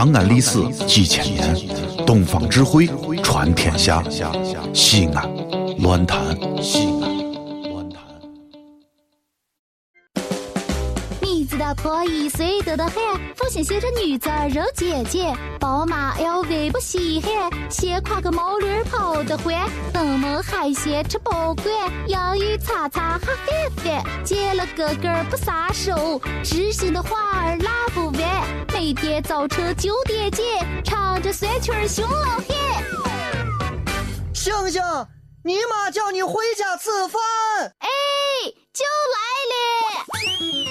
长安历史几千年，东方智慧传天下。西安，乱谈西安，乱谈。你知道破一岁得的很，父亲写着女子人姐姐，宝马 LV 不稀罕，先挎个毛驴跑得欢，登门海鲜吃不惯，洋芋擦擦哈翻翻，见了哥哥不撒手，知心的话儿拉不完，每天早晨九点见，唱着酸曲儿熊老汉。星星，你妈叫你回家吃饭。哎，就来了。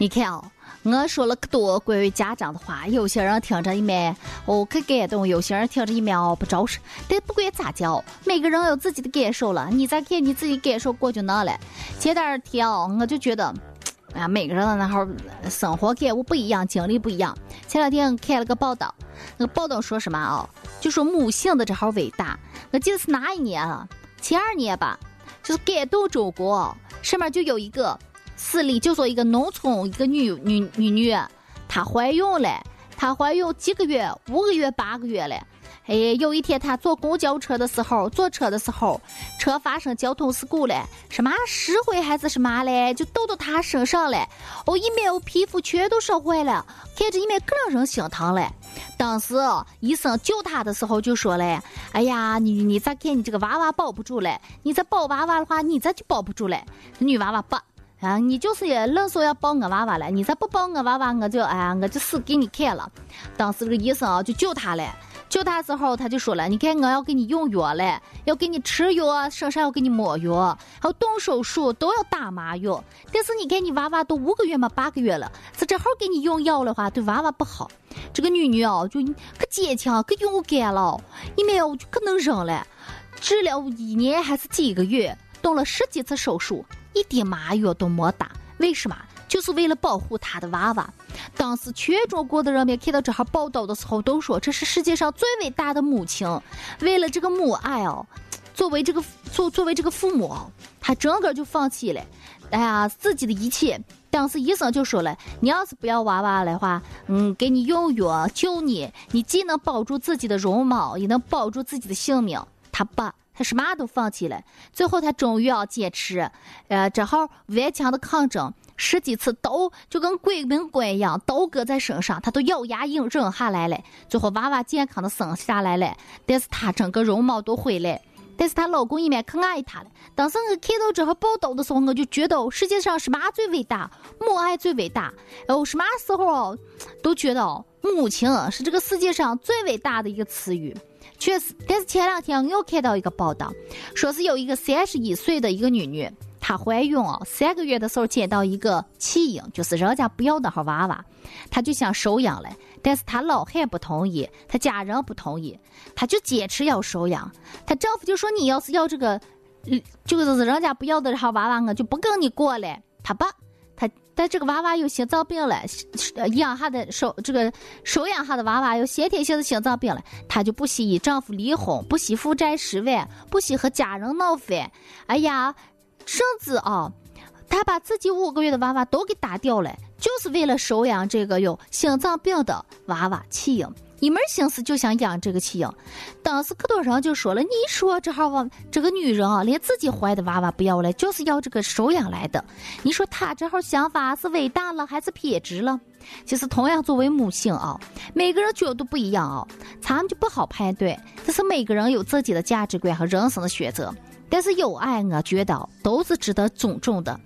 你看哦，我说了可多关于家长的话，有些人听着一面哦可感动，有些人听着一面哦不着实。但不管咋讲，每个人有自己的感受了，你再看你自己感受过就能了。前段天哦，我就觉得，哎，每个人的那会生活感悟不一样，经历不一样。前两天看了个报道，那个报道说什么啊？就说母性的这号伟大。我记得是哪一年啊？前二年吧，就是感动中国，上面就有一个。市里就说一个农村一个女女女女，她怀孕了，她怀孕几个月，五个月八个月了。哎，有一天她坐公交车的时候，坐车的时候，车发生交通事故了，什么石灰还是什么嘞，就倒到她身上了。哦，一面我皮肤全都烧坏了，看着一面更让人心疼了。当时医生救她的时候就说嘞：“哎呀，你你咋看你这个娃娃保不住了？你再抱娃娃的话，你这就保不住了。”女娃娃不。啊，你就是也愣说要抱我娃娃了，你再不抱我娃娃，我就哎呀，我就死给你看了。当时这个医生啊，就救他了。救他时候，他就说了：“你看，我要给你用药了，要给你吃药，身上要给你抹药，还有动手术都要打麻药。但是你看，你娃娃都五个月嘛，八个月了，是正好给你用药的话，对娃娃不好。这个女女哦，就可坚强，可勇敢了，一面就可能忍了，治疗一年还是几个月，动了十几次手术。”一点麻药都没打，为什么？就是为了保护他的娃娃。当时全中国的人民看到这号报道的时候，都说这是世界上最伟大的母亲。为了这个母爱哦，作为这个作作为这个父母，他整个就放弃了，哎呀，自己的一切。当时医生就说了，你要是不要娃娃的话，嗯，给你用药救你，你既能保住自己的容貌，也能保住自己的性命。他爸。他什么都放弃了，最后他终于要坚持，呃，正好顽强的抗争，十几次都就跟鬼门关一样，都搁在身上，他都咬牙硬忍下来了。最后娃娃健康的生下来了，但是他整个容貌都毁了，但是她老公一面可爱她了。当时我看到这号报道的时候，我就觉得世界上什么最伟大？母爱最伟大。哦，什么时候都觉得母亲是这个世界上最伟大的一个词语。确实，但是前两天我又看到一个报道，说是有一个三十一岁的一个女女，她怀孕哦，三个月的时候捡到一个弃婴，就是人家不要的号娃娃，她就想收养了，但是她老汉不同意，她家人不同意，她就坚持要收养，她丈夫就说你要是要这个，就是人家不要的号娃娃，我就不跟你过了，他不。但这个娃娃有心脏病了，养下的手这个收养下的娃娃有先天性的心脏病了，她就不惜与丈夫离婚，不惜负债十万，不惜和家人闹翻，哎呀，甚至啊，她把自己五个月的娃娃都给打掉了，就是为了收养这个有心脏病的娃娃弃婴。一门心思就想养这个弃婴，当时可多人就说了：“你说这号这个女人啊，连自己怀的娃娃不要了，就是要这个收养来的。你说她这号想法是伟大了还是偏执了？其实同样作为母性啊，每个人角度不一样啊，咱们就不好判断。这是每个人有自己的价值观和人生的选择。但是有爱，我觉得都是值得尊重的。”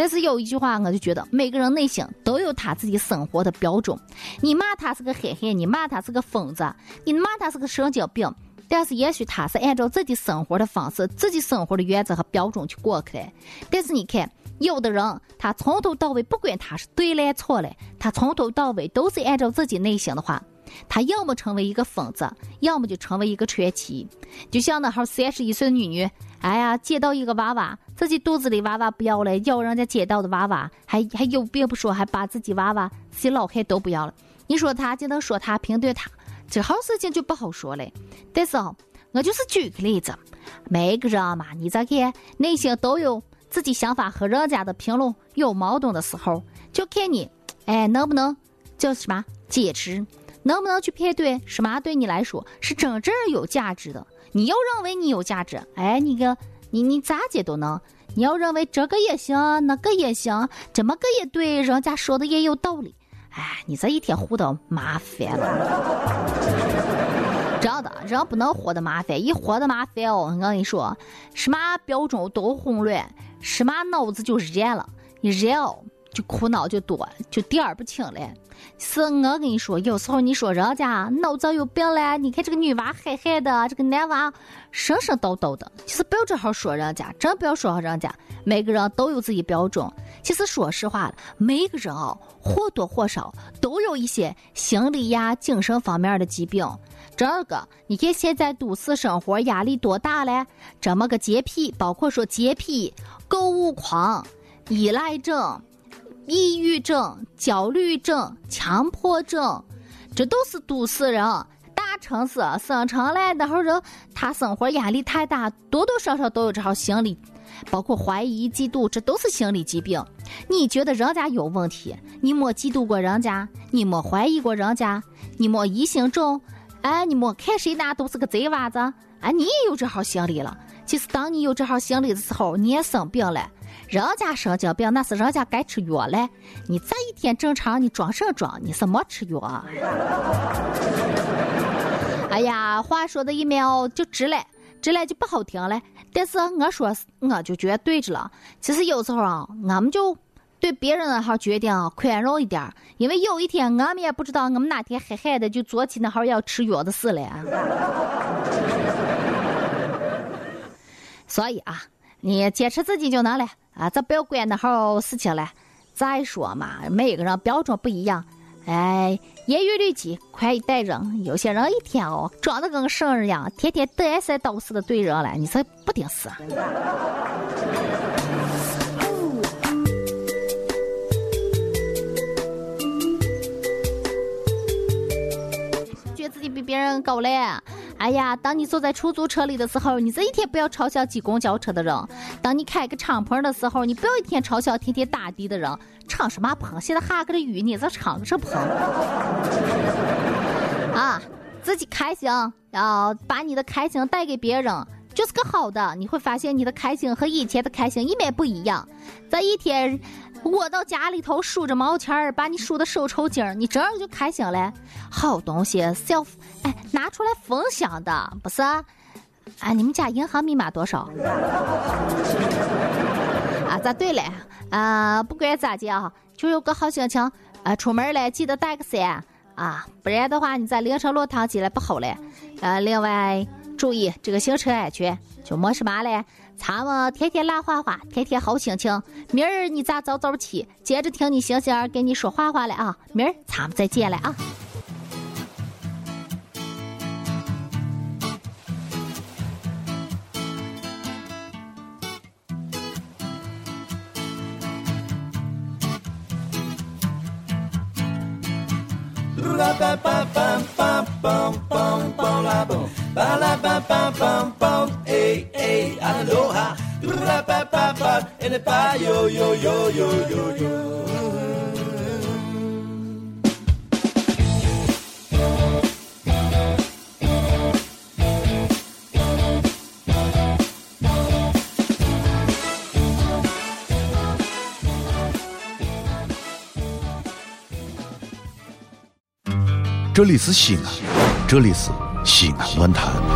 但是有一句话，我就觉得每个人内心都有他自己生活的标准。你骂他是个憨憨，你骂他是个疯子，你骂他是个神经病，但是也许他是按照自己生活的方式、自己生活的原则和标准去过去的。但是你看，有的人他从头到尾不管他是对了错了，他从头到尾都是按照自己内心的话，他要么成为一个疯子，要么就成为一个传奇。就像那号三十一岁的女女，哎呀，接到一个娃娃。自己肚子里娃娃不要了，要人家捡到的娃娃，还还有病不说，还把自己娃娃、自己老汉都不要了。你说他就能说他评对他，这好事情就不好说了。但是啊，我就是举个例子，每个人嘛，你再看内心都有自己想法和人家的评论有矛盾的时候，就看你，哎，能不能叫什么坚持，能不能去判断什么对你来说是真正有价值的。你要认为你有价值，哎，你个。你你咋解都能，你要认为这个也行，那个也行，怎么个也对，人家说的也有道理。哎，你这一天活的麻烦了，真的，人不能活的麻烦，一活的麻烦哦，我跟你说，什么标准都混乱，什么脑子就热了，你热哦。就苦恼就多，就点儿不清了。是我跟你说，有时候你说人家脑子有病了，你看这个女娃憨憨的，这个男娃神神叨叨的。其实不要这号说人家，真不要说人家。每个人都有自己标准。其实说实话，每个人哦，或多或少都有一些心理呀、精神方面的疾病。这个你看现在都市生活压力多大嘞？这么个洁癖，包括说洁癖、购物狂、依赖症。抑郁症、焦虑症、强迫症，这都是都市人。大城市生成来那会人，他生活压力太大，多多少少都有这号心理，包括怀疑、嫉妒，这都是心理疾病。你觉得人家有问题，你没嫉妒过人家，你没怀疑过人家，你没疑心重，哎，你没看谁那都是个贼娃子，哎，你也有这号心理了。其实当你有这号心理的时候，你也生病了。人家神经病那是人家该吃药嘞，你这一天正常，你装什装？你是没吃药。哎呀，话说的一秒就直了，直了就不好听了。但是我说，我就觉得对着了。其实有时候啊，我们就对别人那号决定宽容一点，因为有一天我们也不知道我们哪天嗨嗨的就做起那号要吃药的事了。所以啊，你坚持自己就能了。啊，咱不要管那号事情了。再说嘛，每个人标准不一样。哎，严于律己，宽以待人。有些人一天哦，装的跟圣人一样，天天嘚瑟叨似的对人了，你说不顶事。觉得自己比别人高嘞。哎呀，当你坐在出租车里的时候，你这一天不要嘲笑挤公交车的人；当你开个敞篷的时候，你不要一天嘲笑天天打的的人。敞什么篷？现在下个雨，你这敞个什篷？啊，自己开心，要把你的开心带给别人，就是个好的。你会发现你的开心和以前的开心一点不一样。这一天。窝到家里头数着毛钱儿，把你数的手抽筋儿，你这样就开心了。好东西是要哎拿出来分享的，不是？哎，你们家银行密码多少？啊，咋对了？啊，不管咋的啊，就有个好心情。啊，出门了记得带个伞啊，不然的话你在凌晨落汤鸡了不好了。呃，另外注意这个行车安全，就没什么了。咱们天天烂花花，天天好心情。明儿你咋早早起，接着听你星星儿给你说话话了啊！明儿咱们再见了啊！啦啦啦啦啦这里是西安，这里是西安论坛。